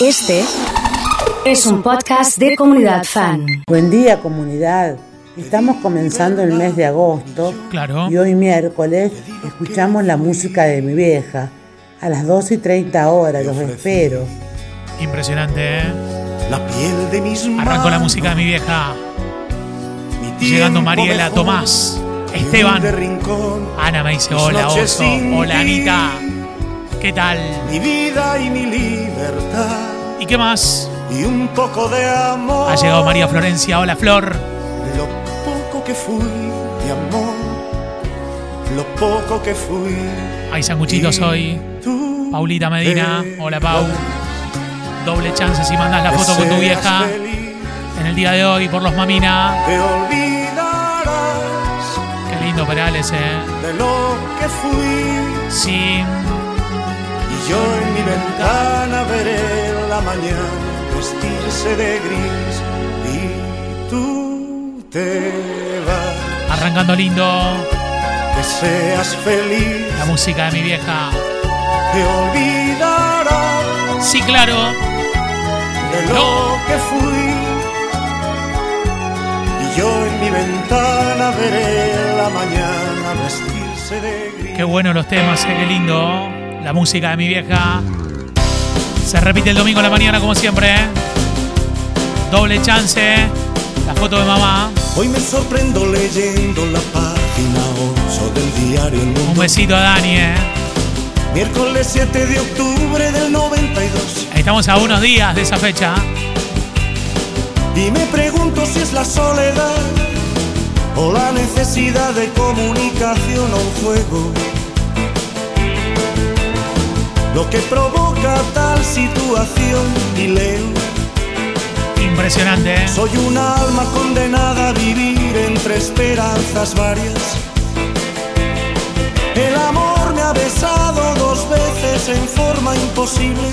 Este es un podcast de comunidad fan. Buen día comunidad. Estamos comenzando el mes de agosto Claro. y hoy miércoles escuchamos la música de mi vieja. A las 12 y 30 horas, los espero. Impresionante, ¿eh? La piel de mis Arrancó la música de mi vieja. Mi Llegando Mariela, mejor, Tomás, Esteban. Ana me dice hola, oso. Hola. Anita. ¿Qué tal? mi vida y mi libertad ¿Y qué más? y un poco de amor. Ha llegado María Florencia. Hola, Flor. Lo poco que fui de amor, lo poco que fui. Hay sanguchitos hoy. Paulita Medina. Hola, Pau. Doble chance si mandas la foto con tu vieja feliz, en el día de hoy por los Mamina. Te olvidarás Qué lindo Perales, ¿eh? de lo que fui. Sí. Y yo en mi ventana veré la mañana vestirse de gris y tú te vas. Arrancando lindo Que seas feliz, la música de mi vieja. te olvidarás Sí, claro. de lo que fui. Y yo en mi ventana veré la mañana vestirse de gris. Qué bueno los temas, eh, qué lindo. La música de mi vieja. Se repite el domingo a la mañana como siempre. eh. Doble chance. La foto de mamá. Hoy me sorprendo leyendo la página 8 del diario El Un Mundo. besito a Dani, eh. Miércoles 7 de octubre del 92. Estamos a unos días de esa fecha. Y me pregunto si es la soledad o la necesidad de comunicación o un juego. Lo que provoca tal situación y leo. Impresionante, eh. Soy un alma condenada a vivir entre esperanzas varias. El amor me ha besado dos veces en forma imposible.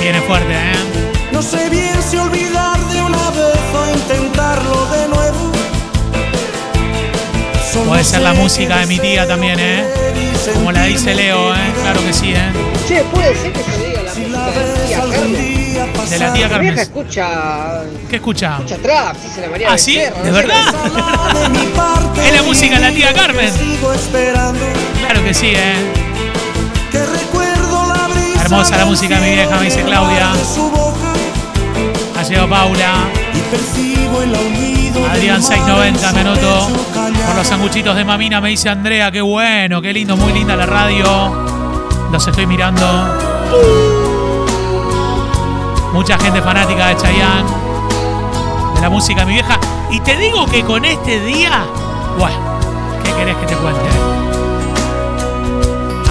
Viene fuerte, ¿eh? No sé bien si olvidar de una vez o intentarlo de nuevo. Puede ser la música de mi tía también, ¿eh? Como la dice Leo, ¿eh? Claro que sí, ¿eh? Che, puede ser que se diga la Si música la de ves tía algún Carmen. día pasar, De la tía Mi Carmen. vieja escucha, ¿Qué escucha? escucha trap, dice la María ¿Ah, sí? Becerra, ¿De no verdad? De Es la música de la tía Carmen. Claro que sí, ¿eh? que recuerdo la brisa Hermosa la música de mi vieja, me dice Claudia. Ha llegado Paula. y percibo el aullido del Adrián mar 690, en me anoto. Por los sanguchitos de mamina me dice Andrea, qué bueno, qué lindo, muy linda la radio. Los estoy mirando. Mucha gente fanática de Chayanne, de la música mi vieja. Y te digo que con este día, bueno, ¿qué querés que te cuente?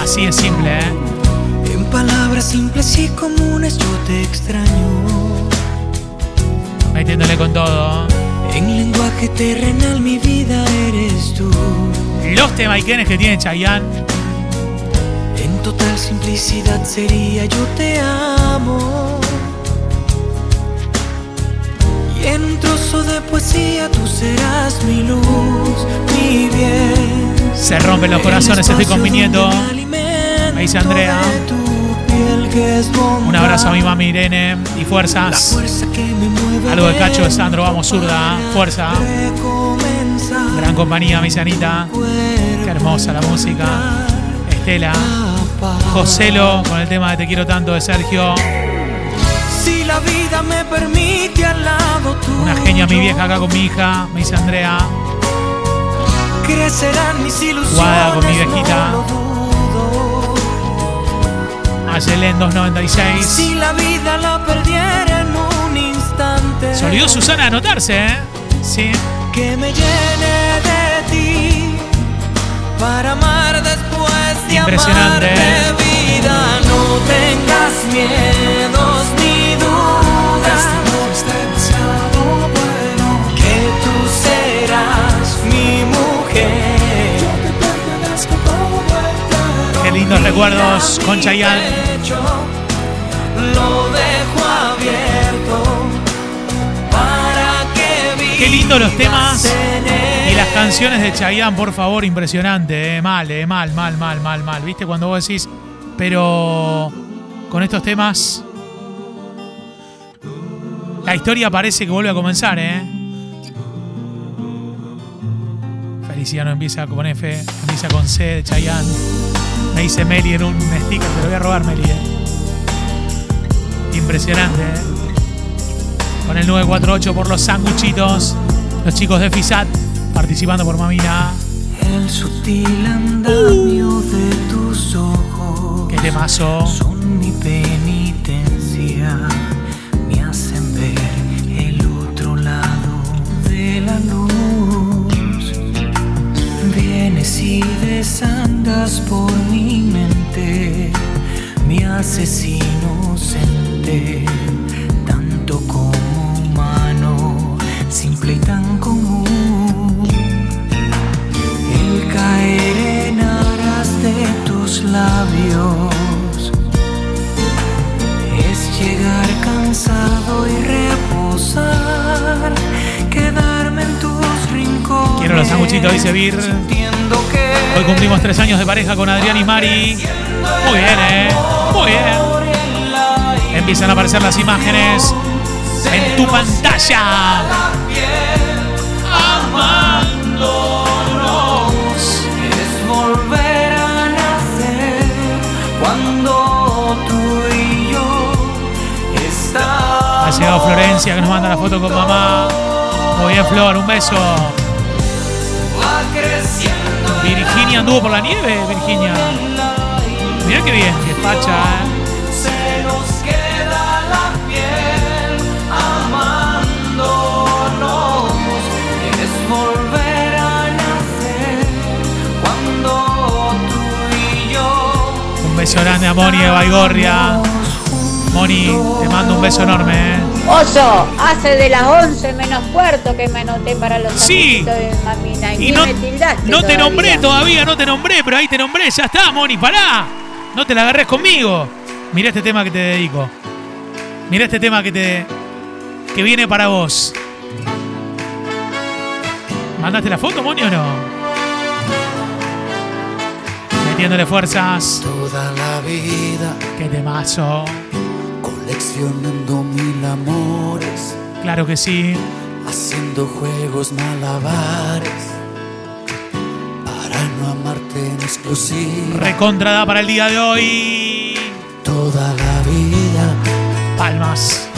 Así es simple, ¿eh? En palabras simples y comunes yo te extraño. Metiéndole con todo. En lenguaje terrenal mi vida eres tú. Los temaiquenes que tiene Chayanne. Total simplicidad sería yo te amo. Y en un trozo de poesía tú serás mi luz, mi bien. Se rompen los corazones, estoy con mi nieto. Me dice Andrea. Un abrazo a mi mami Irene y fuerzas. Algo de Cacho de Sandro, vamos zurda, fuerza. Gran compañía, mi Anita. Qué hermosa la música. Estela. Joselo con el tema de Te quiero tanto de Sergio. Si la vida me permite al lado tuyo, Una genia mi vieja acá con mi hija, me dice Andrea. Crecerán mis ilusiones. Guada con mi viejita. no lo dudo. Ayelen 296. Si la vida la perdiera en un instante. Se olvidó Susana de anotarse, ¿eh? Sí. Que me llene de ti. Para amar después de Impresionante, ¿eh? Vida. No tengas miedos ni dudas. Que tú serás mi mujer. Qué lindos recuerdos con Chayanne. Hecho, Lo dejo abierto para que vivas Qué lindo los temas y las canciones de Chayanne, por favor, impresionante, eh. mal, eh, mal, mal, mal, mal, mal. ¿Viste cuando vos decís, pero con estos temas La historia parece que vuelve a comenzar, ¿eh? Feliciano empieza con F, empieza con C de Chayanne. Me dice Meli en un sticker, te lo voy a robar, Meli, ¿eh? Impresionante, ¿eh? Con el 948 por los sanguchitos. Los chicos de FISAT participando por Mamina. El sutil andamio de tus ojos Qué temazo. son mi penitencia. Me hacen ver el otro lado de la luz. Vienes y desandas por mi mente. Me haces inocente, tanto como Dice Vir. Hoy cumplimos tres años de pareja con Adrián y Mari. Muy bien, ¿eh? Muy bien. Empiezan a aparecer las imágenes en tu pantalla. Ha llegado Florencia que nos manda la foto con mamá. Muy bien, Flor, un beso. Virginia anduvo por la nieve, Virginia. Mirá qué bien, qué facha, ¿eh? se nos queda la piel amándonos. Es volver a nacer cuando tú y yo Un beso grande a Moni de Baigorria. Moni, te mando un beso enorme, ¿eh? Oso, hace de las 11 menos cuarto que me anoté para los Sí. de mamina. Y, no, no te nombré todavía, no te nombré, pero ahí te nombré, ya está, Moni, pará. No te la agarres conmigo. Mirá este tema que te dedico. Mirá este tema que te. que viene para vos. ¿Mandaste la foto, Moni, o no? Metiéndole fuerzas. Toda la vida Qué temazo. coleccionando mil amores, Claro que sí. haciendo juegos malabares para no amarte en exclusiva. Recontrada para el día de hoy. Toda la vida Palmas.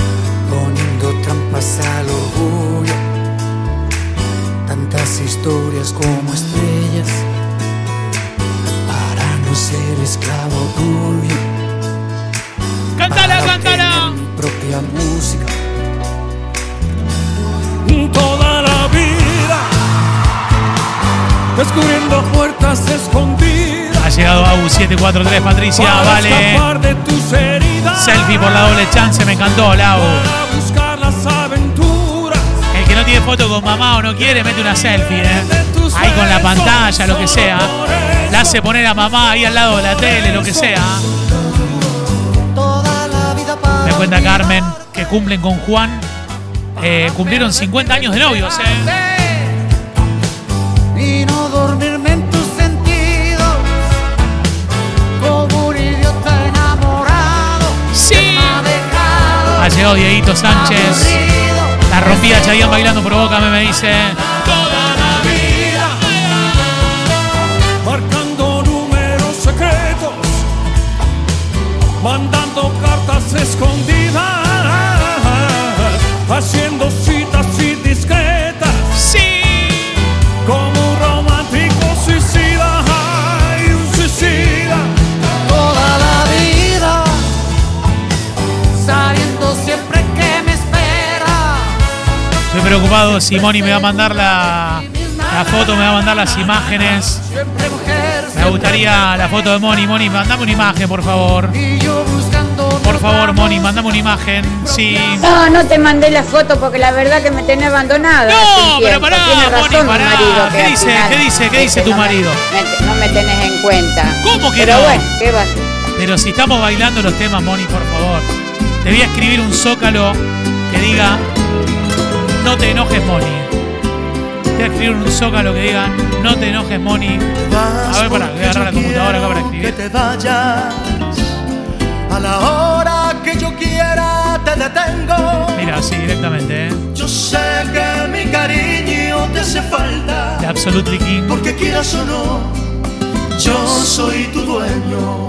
poniendo trampas al orgullo, tantas historias como estrellas para no ser esclavo tuyo. ¡Cántala, cántala! mi propia música. toda descubriendo puertas escondidas Ha llegado AU 743, Patricia, para vale. escapar de tus heridas Selfie por la doble chance, me encantó, Lau. para buscar las aventuras El que no tiene foto con mamá o no quiere, mete una selfie, ¿eh? Ahí con la pantalla, lo que sea. La hace poner a mamá ahí al lado de la tele, lo que sea. Me cuenta Carmen que cumplen con Juan. eh, cumplieron 50 años de novios, ¿eh? Llegado Dieguito Sánchez. La rompía Chayanne bailando provócame, me dice. toda la vida marcando números secretos mandando cartas escondidas haciendo preocupado si Moni me va a mandar la, la foto, me va a mandar las imágenes. Me gustaría la foto de Moni. Moni, mandame una imagen, por favor. Por favor, Moni, mandame una imagen. Sí. No, no te mandé la foto porque la verdad que me tenés abandonada. No, pero pará, Moni, pará. marido, ¿Qué dice? ¿Qué dice? ¿Qué dice tu no marido? me- no me tenés en cuenta. ¿Cómo que Pero no? bueno, ¿qué va a ser? Pero si estamos bailando los temas, Moni, por favor. Te voy a escribir un zócalo que diga No te enojes, Moni. Voy a escribir un zócalo que diga No te enojes, Moni. A ver, pará, voy a agarrar la computadora acá para Que escribir. te vayas a la hora que yo quiera te detengo. Mira, así directamente, ¿eh? Yo sé que mi cariño te hace falta. De Absolutely King. Porque quieras o no, yo soy tu dueño.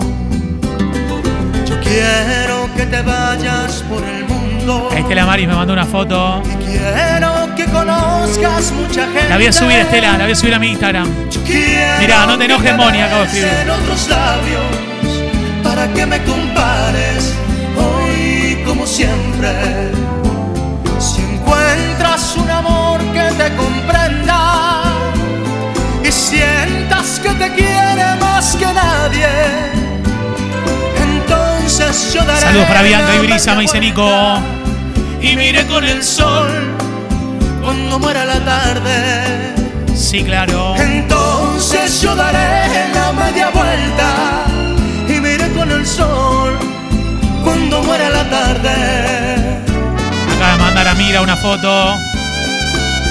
Yo quiero que te vayas por el mundo. Estela Maris me mandó una foto. Quiero que conozcas mucha gente. La voy a subir, Estela, la voy a subir a mi Instagram. Mirá, no te enojes, Moni, acabo de escribir. en otros labios para que me compares hoy como siempre. Si encuentras un amor que te comprenda y sientas que te quiere más que nadie, entonces yo daré Saludos para Bianca y Brisa, me dice Nico. Y mire con el sol cuando muera la tarde. Sí, claro. Entonces yo daré la media vuelta y miré con el sol cuando muera la tarde. Acaba de mandar a Mira una foto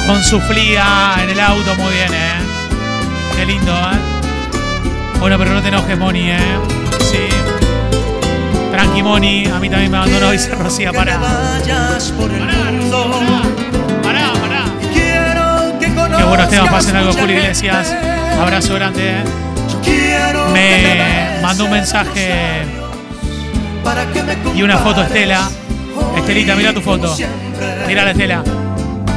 con su flia en el auto. Muy bien, ¿eh? Qué lindo, ¿eh? Bueno, pero no te enojes, Moni, ¿eh? Sí. Tranqui, Moni. A mí también me abandonó, dice Rocía. Que Pará. te vayas por el mundo. Pará, pará. Conozcas Qué bueno, Esteban, pasen algo, Julio. Iglesias. Abrazo grande, ¿eh? Me mandó un en mensaje para y una foto, Estela. Estelita, mira tu foto. Mira la Estela.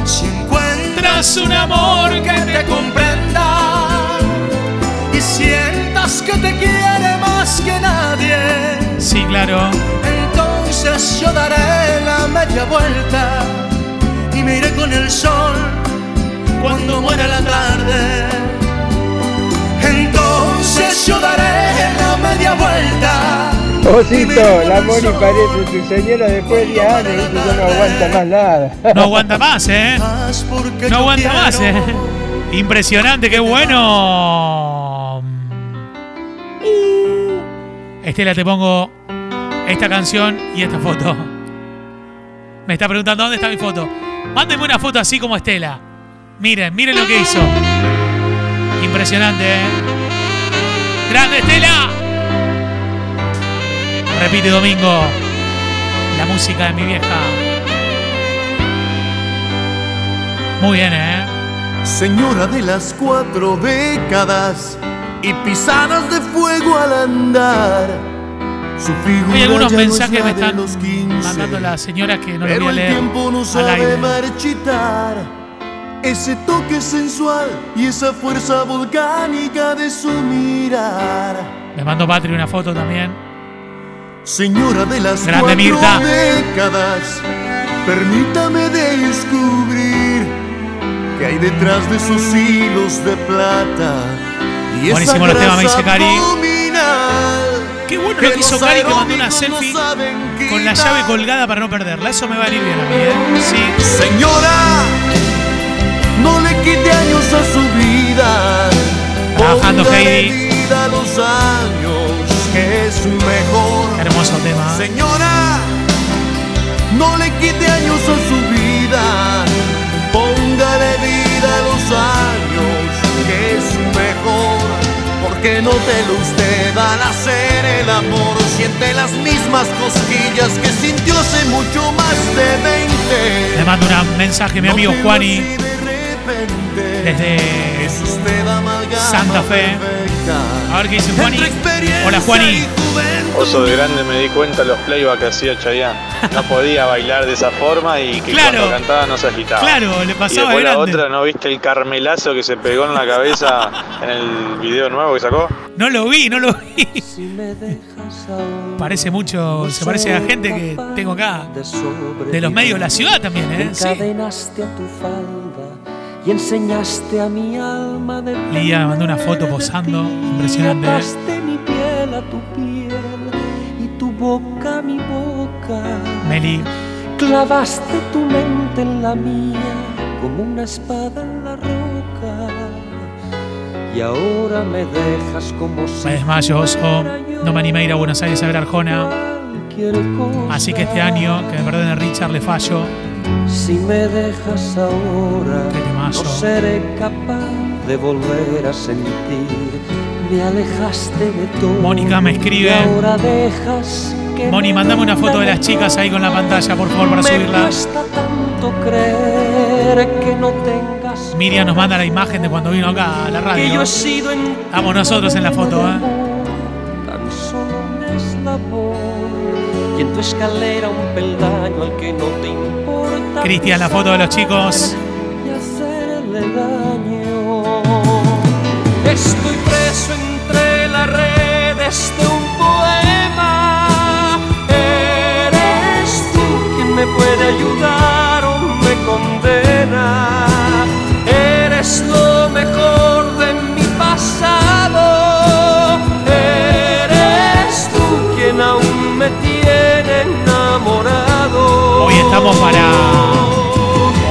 Si encuentras un amor que te comprenda y sientas que te quiere más que nadie, Sí, claro. entonces yo daré la media vuelta y miré con el sol cuando muera la tarde. Entonces yo daré la media vuelta. Osito, la Moni parece tu señora después de 10 años, yo no aguanta más nada. No aguanta más, ¿eh? No aguanta más, ¿eh? Impresionante, qué bueno. Estela, te pongo esta canción y esta foto. Me está preguntando dónde está mi foto. Mándenme una foto así como Estela. Miren, miren lo que hizo. Impresionante, ¿eh? ¡Grande Estela! Repite Domingo. La música de mi vieja. Muy bien, ¿eh? Señora de las cuatro décadas y pisadas de fuego al andar. Su figura Hay algunos ya no es mensajes me están los 15, mandando las señoras que no pero voy a el leer tiempo no sabe aire. marchitar. Ese toque sensual y esa fuerza volcánica de su mirar. Me mandó Patri una foto también. Señora de las Grande cuatro Mirta. décadas, permítame descubrir que hay detrás de sus hilos de plata. Buenísimo los temas, me dice Cari. Qué bueno lo que hizo Cari que mandó una no selfie con la llave colgada para no perderla. Eso me va a venir bien a mí, ¿eh? Sí. Señora, no le quite años a su vida. Trabajando, Heidi. vida a los años, que es mejor. Hermoso tema. Señora, no le quite años a su vida. Porque no te usted al hacer el amor. Siente las mismas cosquillas que sintió hace mucho más de 20. Me manda un mensaje mi amigo Juani desde Santa Fe. A ver qué dice Juani. Hola Juani. Y. Oso de grande me di cuenta los playback que hacía Chayanne. No podía bailar de esa forma y que Claro. cuando cantaba no se agitaba. Claro, le y pasaba después la otra, ¿no viste el carmelazo que se pegó en la cabeza en el video nuevo que sacó? No lo vi, no lo vi. Parece mucho, se parece a gente que tengo acá. De los medios de la ciudad también, ¿eh? Sí. Y enseñaste a mi alma de Lía me mandó una foto posando. Impresionante, ¿eh? Ataste mi piel a tu piel y tu boca a mi boca. Meli. Clavaste tu mente en la mía como una espada en la roca. Y ahora me dejas como si Me desmayo, oso. No me animé a ir a Buenos Aires a ver Arjona. Así que este año, que me perdone Richard, le fallo. Si me dejas ahora, no seré capaz de volver a sentir. Me alejaste de todo. Mónica me escribe. ahora dejas que Moni, me mandame una foto de las chicas ahí con la pantalla, por favor, para Me subirla. tanto creer que no tengas. Miriam nos manda la imagen de cuando vino acá a la Que radio. yo he sido en Estamos nosotros en la foto, ¿eh? tan solo un eslabón y en tu escalera un peldaño al que no te importa. Cristian, la foto de los chicos. y hacerle daño. Estoy preso las de un poema. Eres tú quien me puede ayudar o me condena. Eres lo mejor de mi pasado. Eres tú quien aún me tiene enamorado. Hoy estamos para.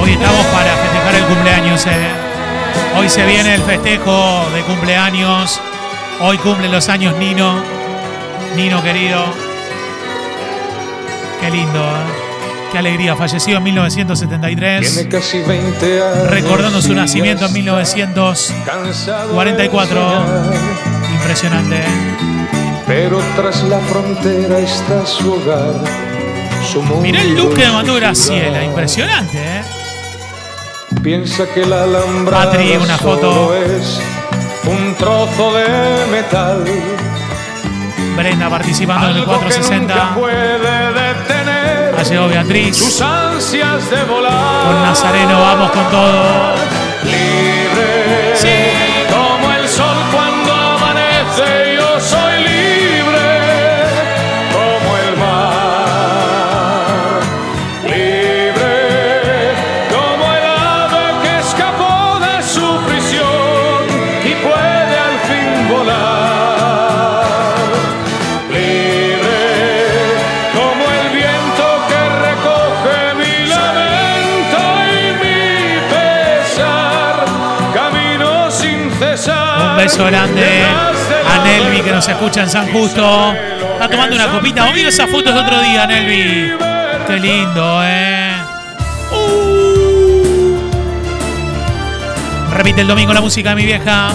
Hoy estamos para festejar el cumpleaños, eh. Hoy se viene el festejo de cumpleaños. Hoy cumple los años Nino. Nino querido. Qué lindo, eh. Qué alegría. Falleció en 1973. Tiene casi 20 años. Recordando su nacimiento en está 1944. cansado de soñar. Impresionante, eh. Pero tras la frontera está su hogar. Su mundo Mirá el look que mandó Graciela. Impresionante, eh. Piensa que la Patri, una foto. es un trozo de metal. Brenda participando en el Algo que nunca 460. puede detener Ha llegado Beatriz. sus ansias de volar. Con Nazareno vamos con todo. Grande a Nelvi que nos escucha en San Justo. Está tomando una copita. Vos mira esas fotos de otro día, Nelvi. Qué lindo, eh. Uh. Repite el domingo la música de mi vieja.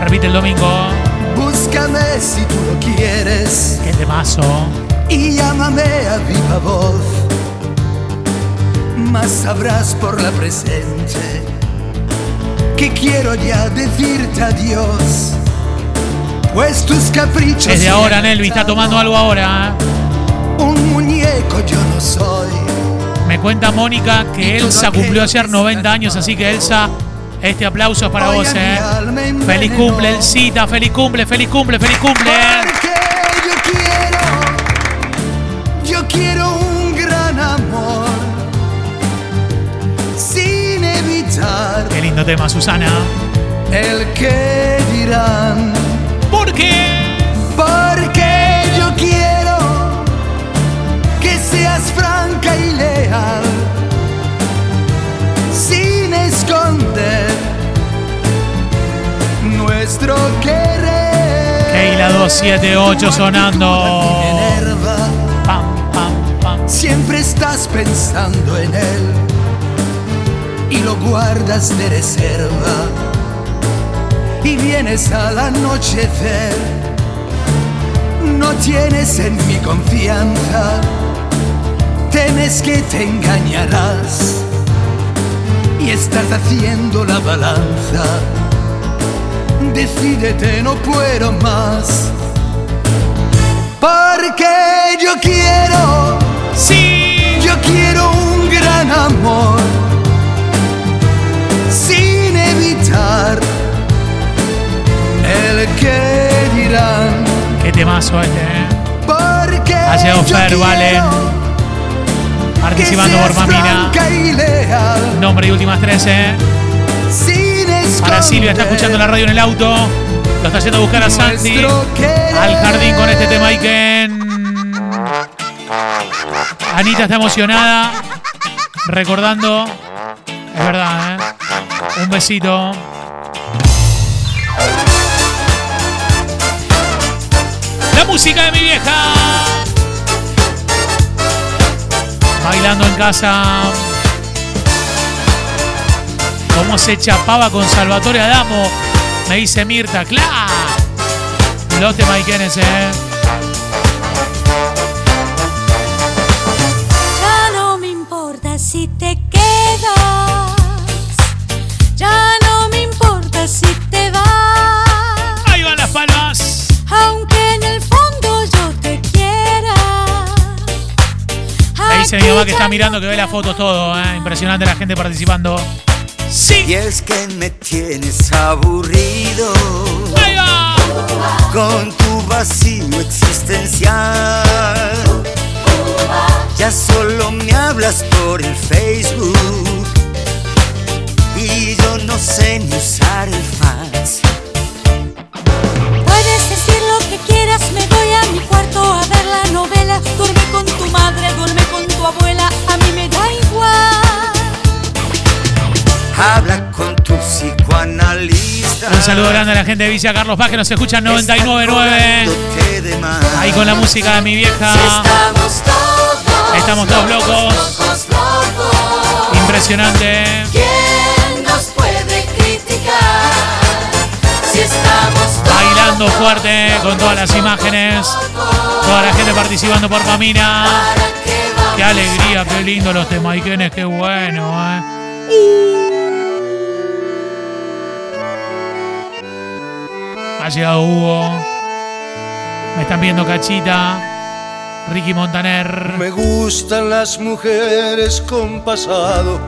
Repite el domingo. Búscame si tú lo quieres Qué temazo. y llámame a viva voz. Más sabrás por la presente que quiero ya decirte adiós. Pues tus caprichos. Desde ahora, Nelvi está tomando algo ahora. ¿eh? Un muñeco yo no soy. Me cuenta Mónica que Elsa cumplió ayer 90 años, así que Elsa, este aplauso es para Hoy vos, eh. Feliz cumple, Elcita, feliz cumple, feliz cumple, feliz cumple. Lindo tema, Susana. el que dirán. ¿Por qué? Porque yo quiero que seas franca y leal. Sin esconder nuestro querer. Keila 278 sonando. Minerva, Pam, pam, pam. Siempre estás pensando en él y lo guardas de reserva. Y vienes al anochecer, no tienes en mi confianza, temes que te engañarás y estás haciendo la balanza. Decídete, no puedo más. Porque yo quiero, Sí. yo quiero un gran amor. El que dirán. Qué temazo este, eh. Porque Ha llegado Fer, Valen. Participando que por Mamina. y Nombre y últimas 13. sin Para Silvia, está escuchando la radio en el auto. Lo está yendo a buscar a Santi. Al jardín con este tema Iken. Anita está emocionada. Recordando. Es verdad, ¿eh? Un besito. Música de mi vieja. Bailando en casa. ¿Cómo se chapaba con Salvatore Adamo? Me dice Mirta, ¡claro! Los temas Ikenes, eh. Dice mi mamá que está mirando, que ve las fotos todo. ¿eh? Impresionante la gente participando. Sí. Y es que me tienes aburrido Ahí va. con tu vacío existencial. Ya solo me hablas por el Facebook y yo no sé ni usar el fax. Puedes decir lo que quieras, me voy a mi cuarto a ver la novela. Duerme con tu madre, duerme con tu abuela, a mí me da igual. Habla con tu psicoanalista. Un saludo grande a la gente de Villa Carlos Paz que nos escucha en 99.9. Te de más. Ahí con la música de mi vieja. Estamos todos, Estamos todos locos. locos, locos. Impresionante. ¿Quién nos puede criticar? Si estamos todos Bailando fuerte con todas las imágenes. Toda la gente participando por Camina. ¿Para qué alegría, qué lindo los temaiquenes, qué bueno, eh. Ha llegado Hugo. Me están viendo Cachita. Ricky Montaner. Me gustan las mujeres con pasado,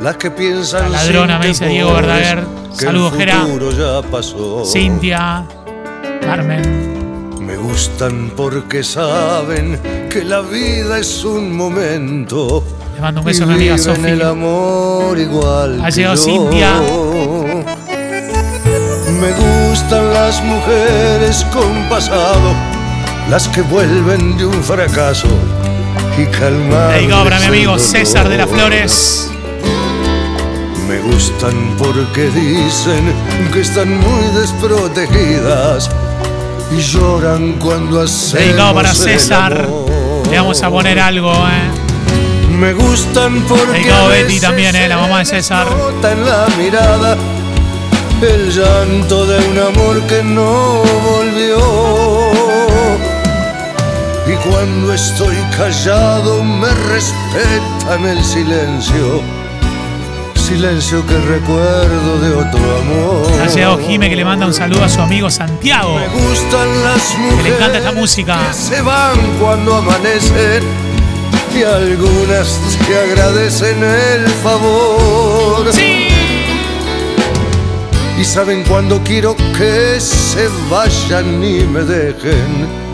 las que piensan La ladrona, me dice Diego Verdaguer. Saludos, Gera. futuro ya pasó. Cintia. Carmen. Me gustan porque saben que la vida es un momento. Le mando un beso a mi amiga viven el Sofía. amor igual Ha llegado. Cintia. Me gustan las mujeres con pasado, las que vuelven de un fracaso y calman. Dedicado para mi amigo César de las Flores. Me gustan porque dicen que están muy desprotegidas y lloran cuando hacemos Dedicado para el César. amor. Le vamos a poner algo, eh. Me gustan porque Dedicado a Betty también, eh, la mamá de César. en la mirada el llanto de un amor que no volvió. Y cuando estoy callado me respetan el silencio, silencio que recuerdo de otro amor. Ha llegado Jime que le manda un saludo a su amigo Santiago. Me gustan las Que mujeres le encanta esta música. que se van cuando amanecen y algunas te agradecen el favor. Sí. Y saben cuando quiero que se vayan y me dejen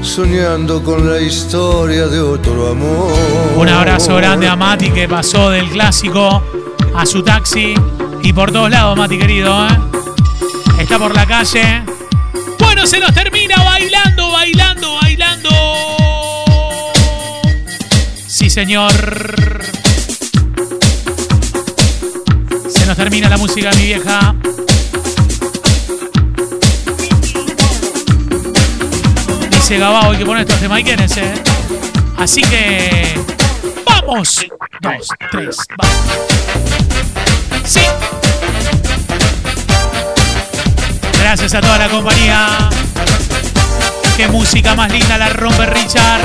soñando con la historia de otro amor. Un abrazo grande a Mati que pasó del clásico a su taxi y por todos lados, Mati querido. ¿eh? Está por la calle. Bueno, se nos termina bailando, bailando, bailando. Sí, señor. Se nos termina la música, mi vieja. Dice Gabao, hay que poner estos temaiquenes, eh. Así que. ¡Vamos! Dos, tres, vamos. ¡Sí! Gracias a toda la compañía. Qué música más linda la rompe Richard.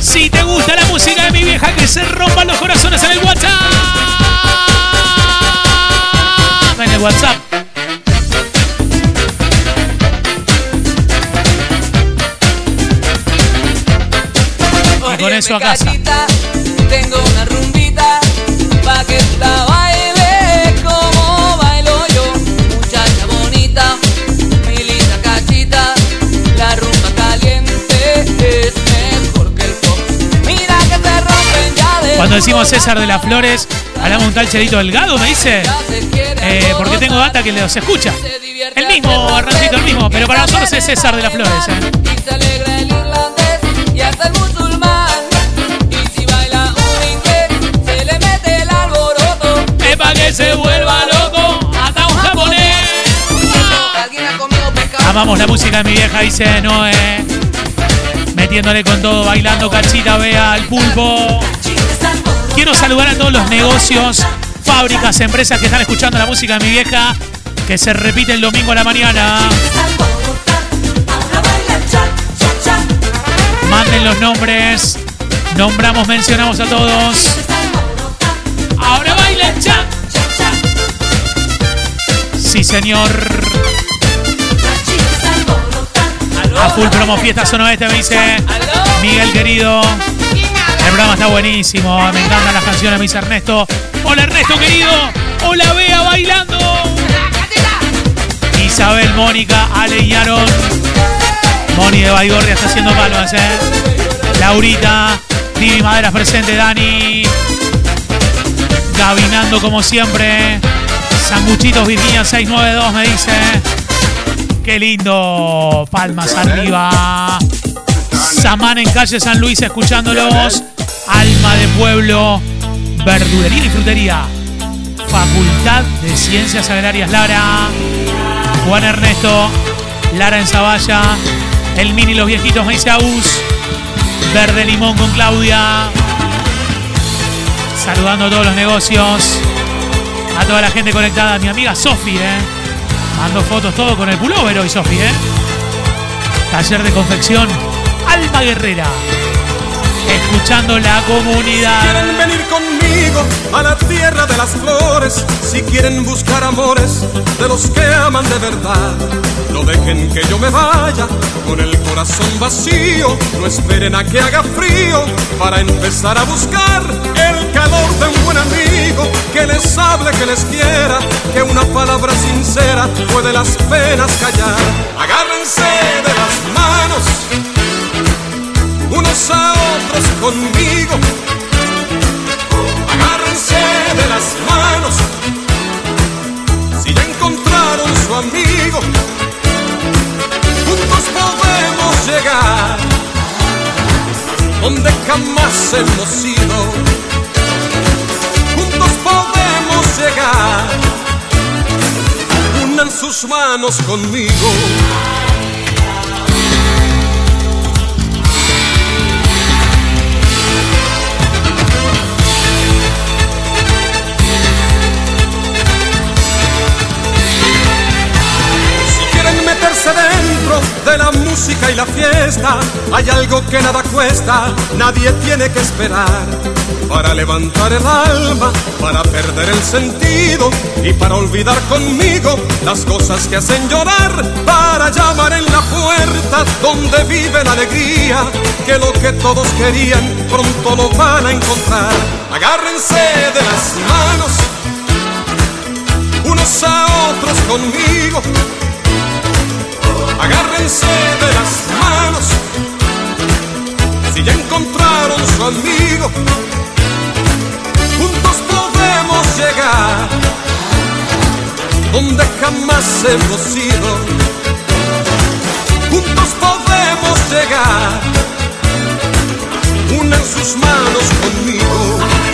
Si te gusta la música de mi vieja, que se rompan los corazones en el WhatsApp. En el WhatsApp. Y con eso a casa. Tengo una rumbita pa' que la Cuando decimos César de las Flores, hablamos un tal Chelito Delgado, me dice. Eh, porque tengo data que los escucha. El mismo, Arrancito, el mismo. Pero para nosotros es César de las Flores. eh. se vuelva loco. Hasta un japonés. Amamos la música de mi vieja, dice Noé. Metiéndole con todo, bailando cachita, vea al pulpo. Quiero saludar a todos los negocios, fábricas, empresas que están escuchando la música de mi vieja, que se repite el domingo a la mañana. Manden los nombres. Nombramos, mencionamos a todos. Ahora bailen ya. Sí, señor. A full promo fiesta zona oeste me dice Miguel querido. El programa está buenísimo. Me encantan las canciones, me dice Ernesto. Hola Ernesto querido. Hola Bea bailando. Isabel, Mónica, Ale y Aaron. Moni de Baigorria está haciendo palmas, eh. Laurita, Divi Maderas presente, Dani. Gabinando como siempre. Sanguchitos Virginia 692 me dice. Qué lindo. Palmas arriba. Samán en calle San Luis escuchándolos. De pueblo. Verdulería y frutería. Facultad de Ciencias Agrarias Lara. Juan Ernesto. Lara en Zavalla. El mini Los Viejitos Agus. Verde Limón con Claudia. Saludando a todos los negocios. A toda la gente conectada. Mi amiga Sofi, ¿eh? Mando fotos todo con el pullover hoy, Sofi, ¿eh? Taller de confección. Alma Guerrera. Escuchando la comunidad. quieren venir conmigo a la tierra de las flores, si quieren buscar amores de los que aman de verdad, no dejen que yo me vaya con el corazón vacío, no esperen a que haga frío para empezar a buscar el calor de un buen amigo que les hable, que les quiera, que una palabra sincera puede las penas callar. Agárrense de las manos unos a otros conmigo. Agárrense de las manos si ya encontraron su amigo. Juntos podemos llegar donde jamás hemos ido. Juntos podemos llegar. Unan sus manos conmigo. Y la fiesta, hay algo que nada cuesta, nadie tiene que esperar. Para levantar el alma, para perder el sentido y para olvidar conmigo las cosas que hacen llorar, para llamar en la puerta donde vive la alegría, que lo que todos querían pronto lo van a encontrar. Agárrense de las manos unos a otros conmigo. Agárrense su amigo. Juntos podemos llegar donde jamás hemos ido. Juntos podemos llegar. Unan sus manos conmigo.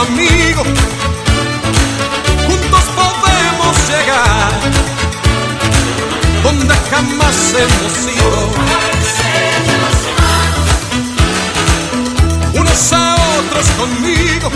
amigo. Juntos podemos llegar donde jamás hemos ido. Unos a otros conmigo.